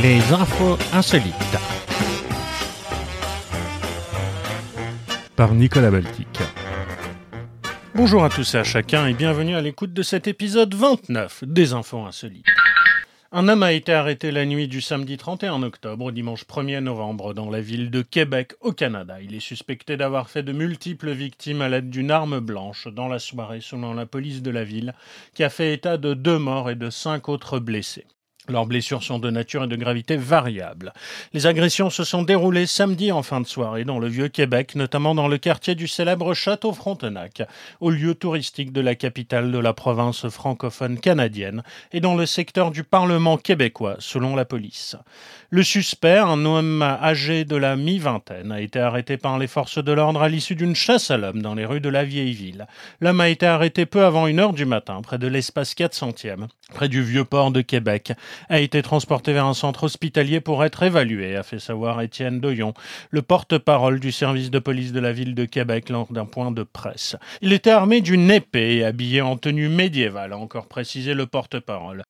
Les infos insolites. Par Nicolas Baltic. Bonjour à tous et à chacun et bienvenue à l'écoute de cet épisode 29 des infos insolites. Un homme a été arrêté la nuit du samedi 31 octobre au dimanche 1er novembre dans la ville de Québec au Canada. Il est suspecté d'avoir fait de multiples victimes à l'aide d'une arme blanche dans la soirée selon la police de la ville qui a fait état de deux morts et de cinq autres blessés. Leurs blessures sont de nature et de gravité variables. Les agressions se sont déroulées samedi en fin de soirée dans le vieux Québec, notamment dans le quartier du célèbre Château Frontenac, au lieu touristique de la capitale de la province francophone canadienne, et dans le secteur du Parlement québécois, selon la police. Le suspect, un homme âgé de la mi-vingtaine, a été arrêté par les forces de l'ordre à l'issue d'une chasse à l'homme dans les rues de la vieille ville. L'homme a été arrêté peu avant une heure du matin, près de l'espace 400e, près du vieux port de Québec a été transporté vers un centre hospitalier pour être évalué, a fait savoir Étienne Doyon, le porte-parole du service de police de la ville de Québec lors d'un point de presse. Il était armé d'une épée et habillé en tenue médiévale, a encore précisé le porte-parole.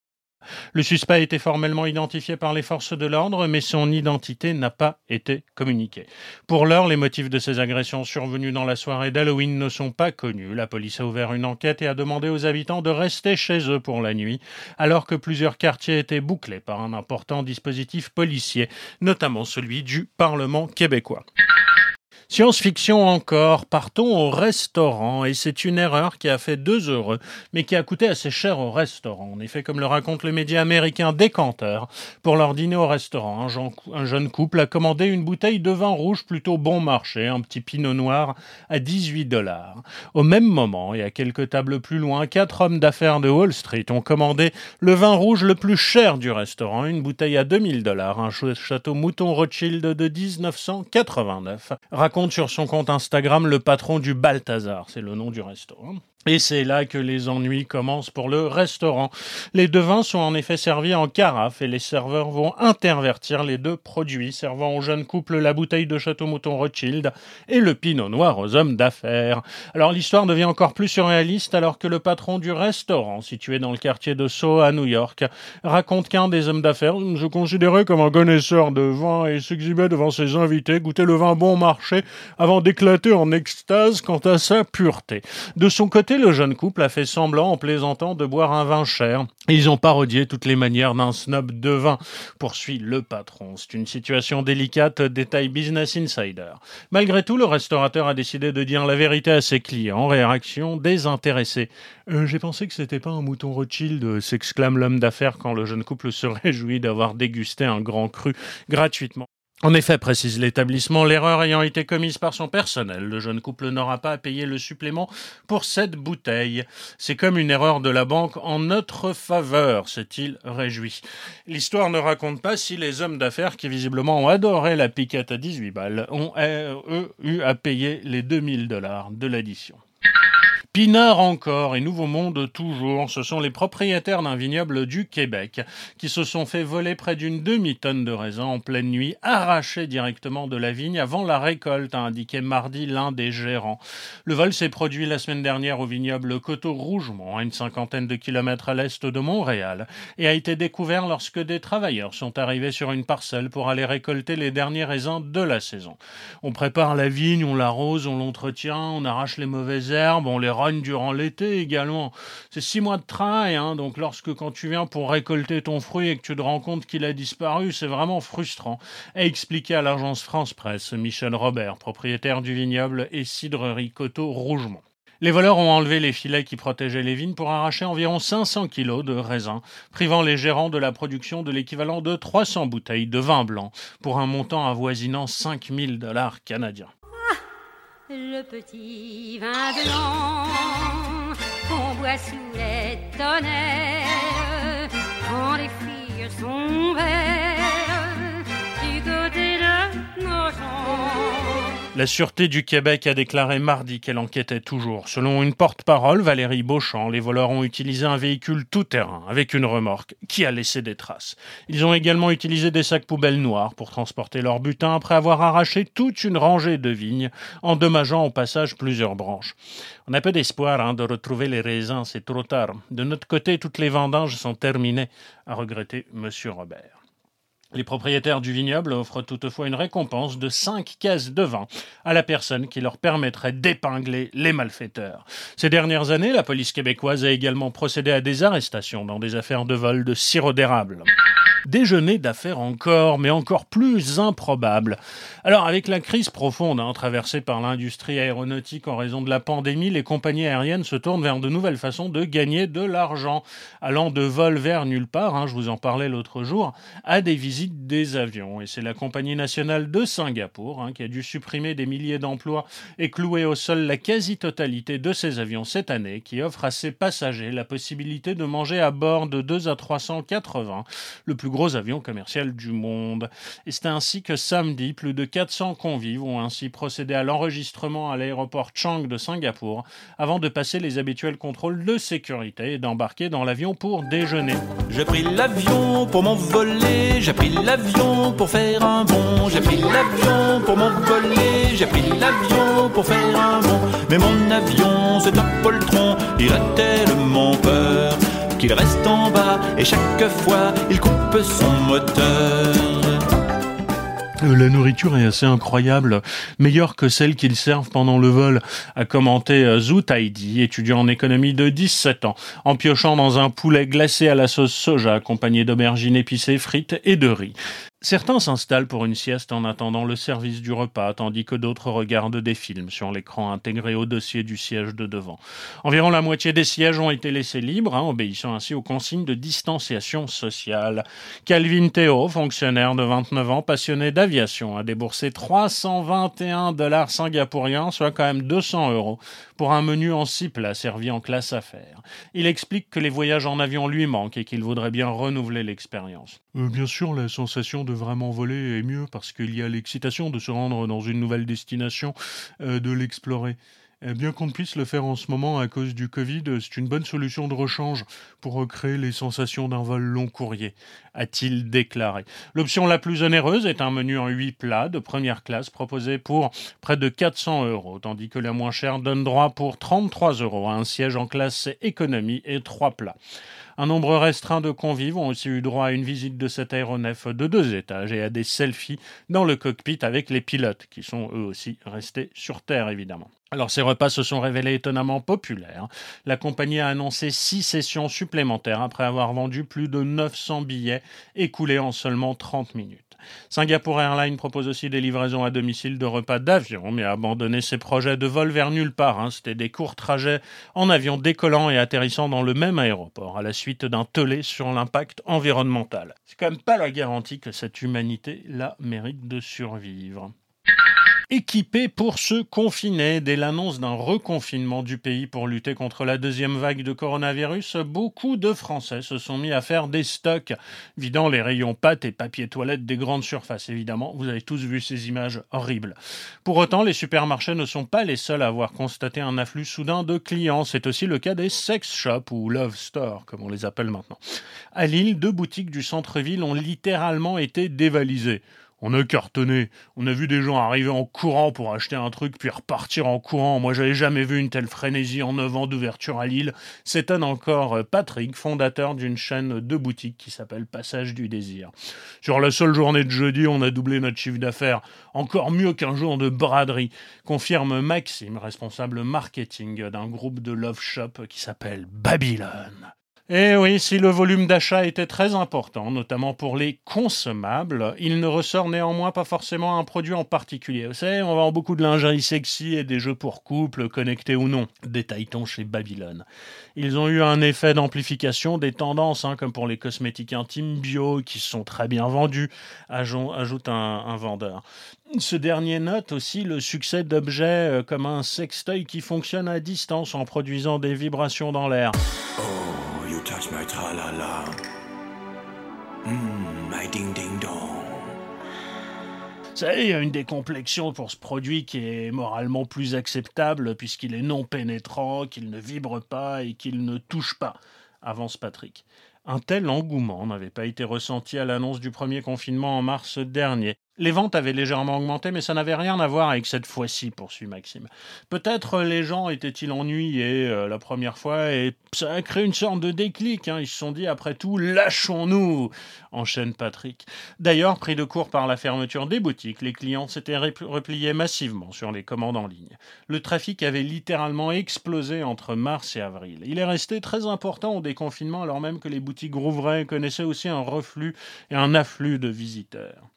Le suspect a été formellement identifié par les forces de l'ordre, mais son identité n'a pas été communiquée. Pour l'heure, les motifs de ces agressions survenues dans la soirée d'Halloween ne sont pas connus. La police a ouvert une enquête et a demandé aux habitants de rester chez eux pour la nuit, alors que plusieurs quartiers étaient bouclés par un important dispositif policier, notamment celui du Parlement québécois. Science-fiction encore, partons au restaurant, et c'est une erreur qui a fait deux heureux, mais qui a coûté assez cher au restaurant. En effet, comme le raconte le média américain Décanteur, pour leur dîner au restaurant, un, jeune couple a commandé une bouteille de vin rouge plutôt bon marché, un petit pinot noir, à 18 dollars. Au même moment, et à quelques tables plus loin, quatre hommes d'affaires de Wall Street ont commandé le vin rouge le plus cher du restaurant, une bouteille à 2000 dollars, un château Mouton Rothschild de 1989 sur son compte Instagram le patron du Balthazar, c'est le nom du restaurant. Et c'est là que les ennuis commencent pour le restaurant. Les deux vins sont en effet servis en carafe et les serveurs vont intervertir les deux produits, servant au jeune couple la bouteille de Château Mouton Rothschild et le pinot noir aux hommes d'affaires. Alors l'histoire devient encore plus surréaliste alors que le patron du restaurant, situé dans le quartier de Soho à New York, raconte qu'un des hommes d'affaires se considérait comme un connaisseur de vin et s'exhibait devant ses invités, goûter le vin bon marché avant d'éclater en extase quant à sa pureté. De son côté, le jeune couple a fait semblant, en plaisantant, de boire un vin cher. Ils ont parodié toutes les manières d'un snob de vin, poursuit le patron. C'est une situation délicate, détail Business Insider. Malgré tout, le restaurateur a décidé de dire la vérité à ses clients. Réaction désintéressée. Euh, j'ai pensé que c'était pas un mouton Rothschild, s'exclame l'homme d'affaires quand le jeune couple se réjouit d'avoir dégusté un grand cru gratuitement. En effet, précise l'établissement, l'erreur ayant été commise par son personnel, le jeune couple n'aura pas à payer le supplément pour cette bouteille. C'est comme une erreur de la banque en notre faveur, s'est-il réjoui. L'histoire ne raconte pas si les hommes d'affaires qui visiblement ont adoré la piquette à 18 balles ont, eux, eu à payer les 2000 dollars de l'addition. Pinard encore et Nouveau Monde toujours, ce sont les propriétaires d'un vignoble du Québec qui se sont fait voler près d'une demi-tonne de raisins en pleine nuit, arrachés directement de la vigne avant la récolte, a indiqué mardi l'un des gérants. Le vol s'est produit la semaine dernière au vignoble Coteau-Rougemont, à une cinquantaine de kilomètres à l'est de Montréal, et a été découvert lorsque des travailleurs sont arrivés sur une parcelle pour aller récolter les derniers raisins de la saison. On prépare la vigne, on l'arrose, on l'entretient, on arrache les mauvaises herbes, on les durant l'été également. C'est six mois de travail, hein, donc lorsque quand tu viens pour récolter ton fruit et que tu te rends compte qu'il a disparu, c'est vraiment frustrant. A expliqué à l'agence France Presse Michel Robert, propriétaire du vignoble et cidrerie Coteau Rougemont. Les voleurs ont enlevé les filets qui protégeaient les vignes pour arracher environ 500 kilos de raisins, privant les gérants de la production de l'équivalent de 300 bouteilles de vin blanc pour un montant avoisinant 5000 dollars canadiens le petit vin blanc qu'on boit sous les tonnerres quand les filles sont vertes La Sûreté du Québec a déclaré mardi qu'elle enquêtait toujours. Selon une porte-parole, Valérie Beauchamp, les voleurs ont utilisé un véhicule tout-terrain avec une remorque qui a laissé des traces. Ils ont également utilisé des sacs poubelles noirs pour transporter leur butin après avoir arraché toute une rangée de vignes, endommageant au passage plusieurs branches. On a peu d'espoir hein, de retrouver les raisins, c'est trop tard. De notre côté, toutes les vendanges sont terminées, a regretté M. Robert. Les propriétaires du vignoble offrent toutefois une récompense de 5 caisses de vin à la personne qui leur permettrait d'épingler les malfaiteurs. Ces dernières années, la police québécoise a également procédé à des arrestations dans des affaires de vol de sirop d'érable. Déjeuner d'affaires encore, mais encore plus improbable. Alors, avec la crise profonde hein, traversée par l'industrie aéronautique en raison de la pandémie, les compagnies aériennes se tournent vers de nouvelles façons de gagner de l'argent, allant de vol vers nulle part, hein, je vous en parlais l'autre jour, à des visites des avions. Et c'est la compagnie nationale de Singapour hein, qui a dû supprimer des milliers d'emplois et clouer au sol la quasi-totalité de ses avions cette année, qui offre à ses passagers la possibilité de manger à bord de 2 à 380, le plus gros avion commercial du monde. Et c'est ainsi que samedi, plus de 400 convives ont ainsi procédé à l'enregistrement à l'aéroport Chang de Singapour avant de passer les habituels contrôles de sécurité et d'embarquer dans l'avion pour déjeuner. J'ai pris l'avion pour m'envoler, j'ai pris l'avion pour faire un bond, j'ai pris l'avion pour m'envoler, j'ai pris l'avion pour faire un bond. Mais mon avion, c'est un poltron, il a tellement peur qu'il reste en bas et chaque fois il coupe la nourriture est assez incroyable, meilleure que celle qu'ils servent pendant le vol, a commenté euh, Zhu Taidi, étudiant en économie de 17 ans, en piochant dans un poulet glacé à la sauce soja accompagné d'aubergines épicées, frites et de riz. Certains s'installent pour une sieste en attendant le service du repas, tandis que d'autres regardent des films sur l'écran intégré au dossier du siège de devant. Environ la moitié des sièges ont été laissés libres, hein, obéissant ainsi aux consignes de distanciation sociale. Calvin Théo, fonctionnaire de 29 ans, passionné d'aviation, a déboursé 321 dollars singapouriens, soit quand même 200 euros, pour un menu en six plats servi en classe affaires. Il explique que les voyages en avion lui manquent et qu'il voudrait bien renouveler l'expérience. Euh, bien sûr, la sensation vraiment voler est mieux parce qu'il y a l'excitation de se rendre dans une nouvelle destination, euh, de l'explorer. Bien qu'on puisse le faire en ce moment à cause du Covid, c'est une bonne solution de rechange pour recréer les sensations d'un vol long courrier, a-t-il déclaré. L'option la plus onéreuse est un menu en 8 plats de première classe proposé pour près de 400 euros, tandis que la moins chère donne droit pour 33 euros à un siège en classe économie et 3 plats. Un nombre restreint de convives ont aussi eu droit à une visite de cet aéronef de deux étages et à des selfies dans le cockpit avec les pilotes, qui sont eux aussi restés sur Terre évidemment. Alors ces repas se sont révélés étonnamment populaires. La compagnie a annoncé six sessions supplémentaires après avoir vendu plus de 900 billets écoulés en seulement 30 minutes. Singapour Airlines propose aussi des livraisons à domicile de repas d'avion, mais a abandonné ses projets de vol vers nulle part. Hein. C'était des courts trajets en avion décollant et atterrissant dans le même aéroport, à la suite d'un tollé sur l'impact environnemental. C'est quand même pas la garantie que cette humanité-là mérite de survivre équipés pour se confiner. Dès l'annonce d'un reconfinement du pays pour lutter contre la deuxième vague de coronavirus, beaucoup de Français se sont mis à faire des stocks, vidant les rayons pâtes et papier toilette des grandes surfaces. Évidemment, vous avez tous vu ces images horribles. Pour autant, les supermarchés ne sont pas les seuls à avoir constaté un afflux soudain de clients. C'est aussi le cas des sex shops ou love stores, comme on les appelle maintenant. À Lille, deux boutiques du centre-ville ont littéralement été dévalisées. On a cartonné. On a vu des gens arriver en courant pour acheter un truc puis repartir en courant. Moi, j'avais jamais vu une telle frénésie en 9 ans d'ouverture à Lille. S'étonne encore euh, Patrick, fondateur d'une chaîne de boutiques qui s'appelle Passage du Désir. Sur la seule journée de jeudi, on a doublé notre chiffre d'affaires. Encore mieux qu'un jour de braderie, confirme Maxime, responsable marketing d'un groupe de love shop qui s'appelle Babylone. Eh oui, si le volume d'achat était très important, notamment pour les consommables, il ne ressort néanmoins pas forcément un produit en particulier. Vous savez, on vend beaucoup de lingerie sexy et des jeux pour couple, connectés ou non, détaille-t-on chez Babylone. Ils ont eu un effet d'amplification des tendances, hein, comme pour les cosmétiques intimes bio, qui sont très bien vendus, ajoute un, vendeur. Ce dernier note aussi le succès d'objets euh, comme un sextoy qui fonctionne à distance en produisant des vibrations dans l'air. Oh. Touch my tra-la-la. Mmm, my ding-ding-dong. savez, il y a une décomplexion pour ce produit qui est moralement plus acceptable puisqu'il est non pénétrant, qu'il ne vibre pas et qu'il ne touche pas, avance Patrick. Un tel engouement n'avait pas été ressenti à l'annonce du premier confinement en mars dernier. Les ventes avaient légèrement augmenté, mais ça n'avait rien à voir avec cette fois-ci, poursuit Maxime. Peut-être les gens étaient-ils ennuyés euh, la première fois et ça a créé une sorte de déclic. Hein. Ils se sont dit, après tout, lâchons-nous, enchaîne Patrick. D'ailleurs, pris de court par la fermeture des boutiques, les clients s'étaient repliés massivement sur les commandes en ligne. Le trafic avait littéralement explosé entre mars et avril. Il est resté très important au déconfinement alors même que les boutiques rouvraient connaissaient aussi un reflux et un afflux de visiteurs.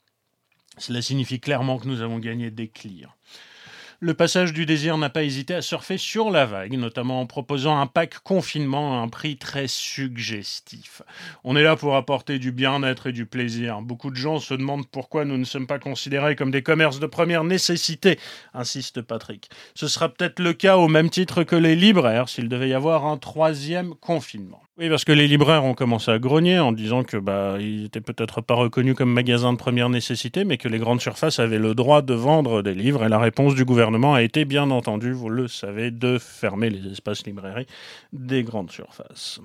Cela signifie clairement que nous avons gagné des clients. Le passage du désir n'a pas hésité à surfer sur la vague, notamment en proposant un pack confinement à un prix très suggestif. On est là pour apporter du bien-être et du plaisir. Beaucoup de gens se demandent pourquoi nous ne sommes pas considérés comme des commerces de première nécessité, insiste Patrick. Ce sera peut-être le cas au même titre que les libraires s'il devait y avoir un troisième confinement. Oui, parce que les libraires ont commencé à grogner en disant que bah ils étaient peut-être pas reconnus comme magasins de première nécessité, mais que les grandes surfaces avaient le droit de vendre des livres. Et la réponse du gouvernement a été, bien entendu, vous le savez, de fermer les espaces librairies des grandes surfaces.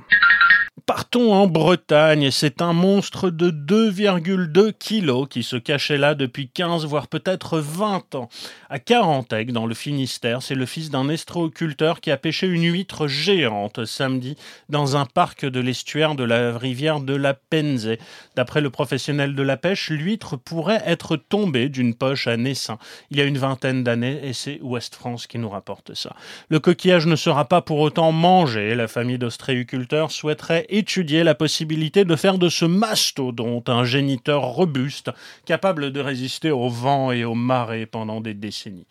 Partons en Bretagne. C'est un monstre de 2,2 kilos qui se cachait là depuis 15 voire peut-être 20 ans. À Carantec, dans le Finistère, c'est le fils d'un estroculteur qui a pêché une huître géante samedi dans un parc de l'estuaire de la rivière de la Penze. D'après le professionnel de la pêche, l'huître pourrait être tombée d'une poche à Nessin il y a une vingtaine d'années et c'est Ouest France qui nous rapporte ça. Le coquillage ne sera pas pour autant mangé. La famille d'ostréiculteurs souhaiterait étudier la possibilité de faire de ce mastodonte un géniteur robuste, capable de résister au vent et aux marées pendant des décennies.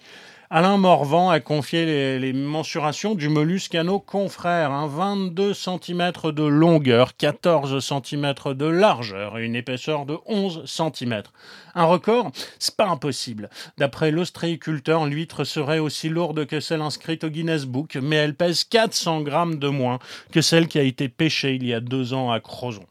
Alain Morvan a confié les, mensurations du mollusque à nos confrères. 22 cm de longueur, 14 cm de largeur et une épaisseur de 11 cm. Un record C'est pas impossible. D'après l'ostréiculteur, l'huître serait aussi lourde que celle inscrite au Guinness Book, mais elle pèse 400 grammes de moins que celle qui a été pêchée il y a deux ans à Crozon.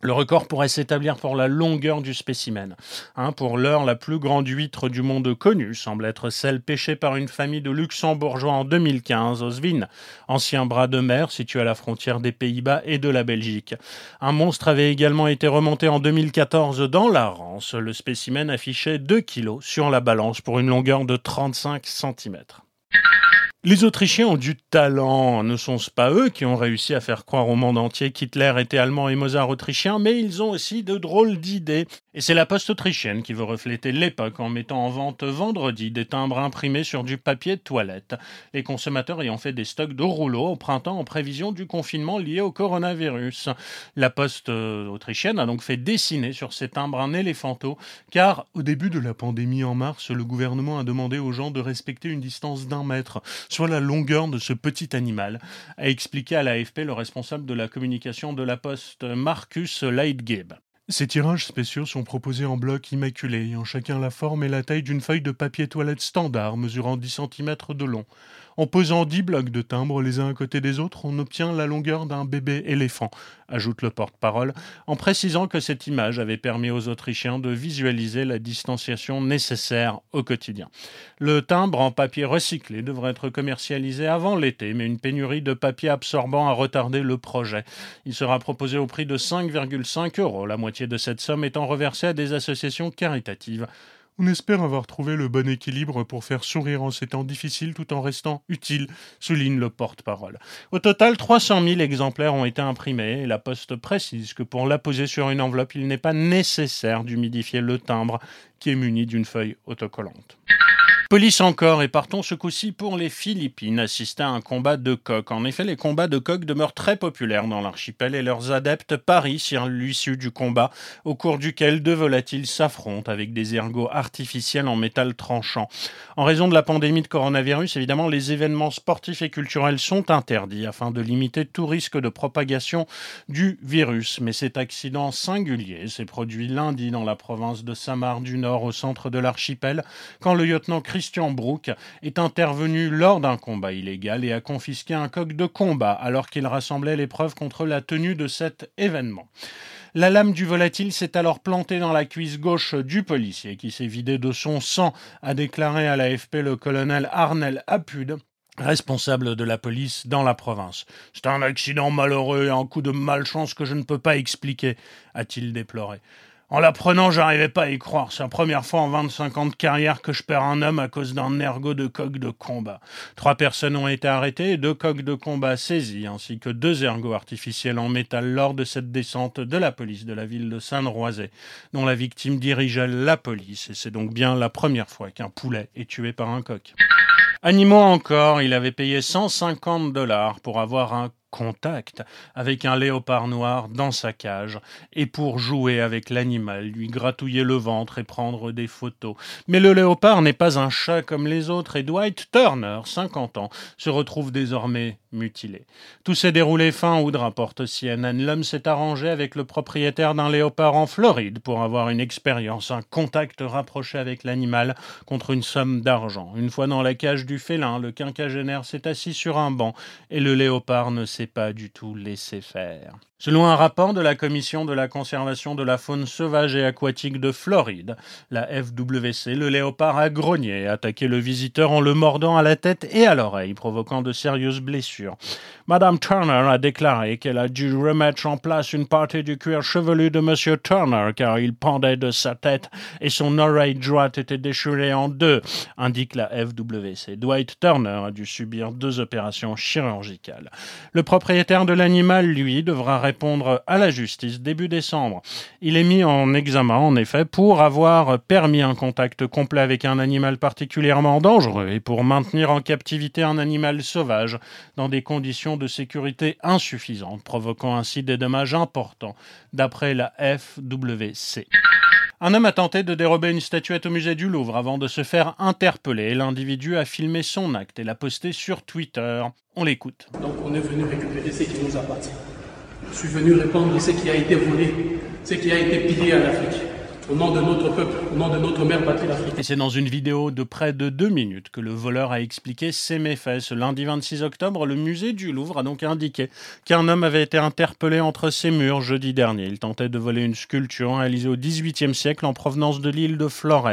Le record pourrait s'établir pour la longueur du spécimen. Hein, pour l'heure, la plus grande huître du monde connue semble être celle pêchée par une famille de luxembourgeois en 2015 au Svin, ancien bras de mer situé à la frontière des Pays-Bas et de la Belgique. Un monstre avait également été remonté en 2014 dans la Rance. Le spécimen affichait 2 kg sur la balance pour une longueur de 35 cm. Les Autrichiens ont du talent. Ne sont-ce pas eux qui ont réussi à faire croire au monde entier qu'Hitler était allemand et Mozart autrichien, mais ils ont aussi de drôles d'idées. Et c'est la poste autrichienne qui veut refléter l'époque en mettant en vente vendredi des timbres imprimés sur du papier de toilette. Les consommateurs ayant fait des stocks de rouleaux au printemps en prévision du confinement lié au coronavirus. La poste euh, autrichienne a donc fait dessiner sur ces timbres un éléphanto, car au début de la pandémie en mars, le gouvernement a demandé aux gens de respecter une distance d'un mètre soit la longueur de ce petit animal, a expliqué à l'AFP le responsable de la communication de la Poste, Marcus Leitgeb. Ces tirages spéciaux sont proposés en blocs immaculés, ayant chacun la forme et la taille d'une feuille de papier toilette standard mesurant 10 cm de long. En posant dix blocs de timbres les uns à côté des autres, on obtient la longueur d'un bébé éléphant, ajoute le porte-parole, en précisant que cette image avait permis aux Autrichiens de visualiser la distanciation nécessaire au quotidien. Le timbre en papier recyclé devrait être commercialisé avant l'été, mais une pénurie de papier absorbant a retardé le projet. Il sera proposé au prix de 5,5 euros, la moitié de cette somme étant reversée à des associations caritatives. On espère avoir trouvé le bon équilibre pour faire sourire en ces temps difficiles tout en restant utile, souligne le porte-parole. Au total, 300 000 exemplaires ont été imprimés et la Poste précise que pour l'apposer sur une enveloppe, il n'est pas nécessaire d'humidifier le timbre qui est muni d'une feuille autocollante. Police encore, et partons ce coup-ci pour les Philippines, assister à un combat de coq. En effet, les combats de coq demeurent très populaires dans l'archipel et leurs adeptes parient sur l'issue du combat, au cours duquel deux volatiles s'affrontent avec des ergots artificiels en métal tranchant. En raison de la pandémie de coronavirus, évidemment, les événements sportifs et culturels sont interdits afin de limiter tout risque de propagation du virus. Mais cet accident singulier s'est produit lundi dans la province de Samar du Nord, au centre de l'archipel, quand le lieutenant Christian Brook est intervenu lors d'un combat illégal et a confisqué un coq de combat alors qu'il rassemblait les preuves contre la tenue de cet événement. La lame du volatile s'est alors plantée dans la cuisse gauche du policier qui s'est vidé de son sang, a déclaré à l'AFP le colonel Arnel Apud, responsable de la police dans la province. C'est un accident malheureux et un coup de malchance que je ne peux pas expliquer, a-t-il déploré. En l'apprenant, j'arrivais pas à y croire. C'est la première fois en 25 ans de carrière que je perds un homme à cause d'un ergot de coq de combat. Trois personnes ont été arrêtées et deux coqs de combat saisis, ainsi que deux ergots artificiels en métal lors de cette descente de la police de la ville de Saint-Roisay, dont la victime dirigeait la police. Et c'est donc bien la première fois qu'un poulet est tué par un coq. Animaux encore, il avait payé 150 dollars pour avoir un contact avec un léopard noir dans sa cage et pour jouer avec l'animal, lui gratouiller le ventre et prendre des photos. Mais le léopard n'est pas un chat comme les autres et Dwight Turner, 50 ans, se retrouve désormais mutilé. Tout s'est déroulé fin août, rapporte CNN. L'homme s'est arrangé avec le propriétaire d'un léopard en Floride pour avoir une expérience, un contact rapproché avec l'animal contre une somme d'argent. Une fois dans la cage du félin, le quinquagénaire s'est assis sur un banc et le léopard ne s'est pas du tout laissé faire. Selon un rapport de la Commission de la conservation de la faune sauvage et aquatique de Floride, la FWC, le léopard a grogné et attaqué le visiteur en le mordant à la tête et à l'oreille, provoquant de sérieuses blessures. Madame Turner a déclaré qu'elle a dû remettre en place une partie du cuir chevelu de Monsieur Turner car il pendait de sa tête et son oreille droite était déchirée en deux, indique la FWC. Dwight Turner a dû subir deux opérations chirurgicales. Le propriétaire de l'animal, lui, devra répondre à la justice début décembre. Il est mis en examen, en effet, pour avoir permis un contact complet avec un animal particulièrement dangereux et pour maintenir en captivité un animal sauvage dans des conditions de sécurité insuffisantes, provoquant ainsi des dommages importants, d'après la FWC. Un homme a tenté de dérober une statuette au musée du Louvre avant de se faire interpeller. L'individu a filmé son acte et l'a posté sur Twitter. On l'écoute. Donc on est venu récupérer ce qui nous appartient. Je suis venu répondre ce qui a été volé, ce qui a été pillé en Afrique au nom de notre peuple, au nom de notre mère patrie l'Afrique. Et c'est dans une vidéo de près de deux minutes que le voleur a expliqué ses méfaits. Ce lundi 26 octobre, le musée du Louvre a donc indiqué qu'un homme avait été interpellé entre ses murs jeudi dernier. Il tentait de voler une sculpture réalisée au XVIIIe siècle en provenance de l'île de Flores.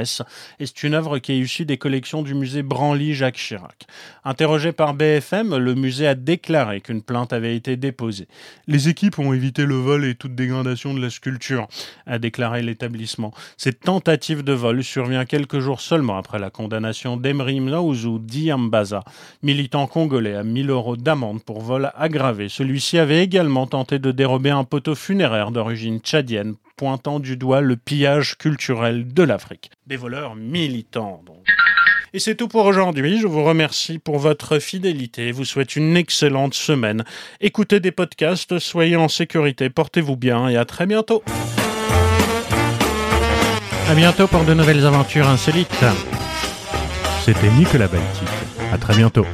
Et c'est une œuvre qui est issue des collections du musée Branly-Jacques Chirac. Interrogé par BFM, le musée a déclaré qu'une plainte avait été déposée. Les équipes ont évité le vol et toute dégradation de la sculpture, a déclaré l'établissement. Cette tentative de vol survient quelques jours seulement après la condamnation d'Emri Mnaouzou Diambaza, militant congolais à 1000 euros d'amende pour vol aggravé. Celui-ci avait également tenté de dérober un poteau funéraire d'origine tchadienne, pointant du doigt le pillage culturel de l'Afrique. Des voleurs militants. Et c'est tout pour aujourd'hui. Je vous remercie pour votre fidélité. Vous souhaite une excellente semaine. Écoutez des podcasts, soyez en sécurité, portez-vous bien et à très bientôt. À bientôt pour de nouvelles aventures insolites. C'était Nicolas Baltic. À très bientôt.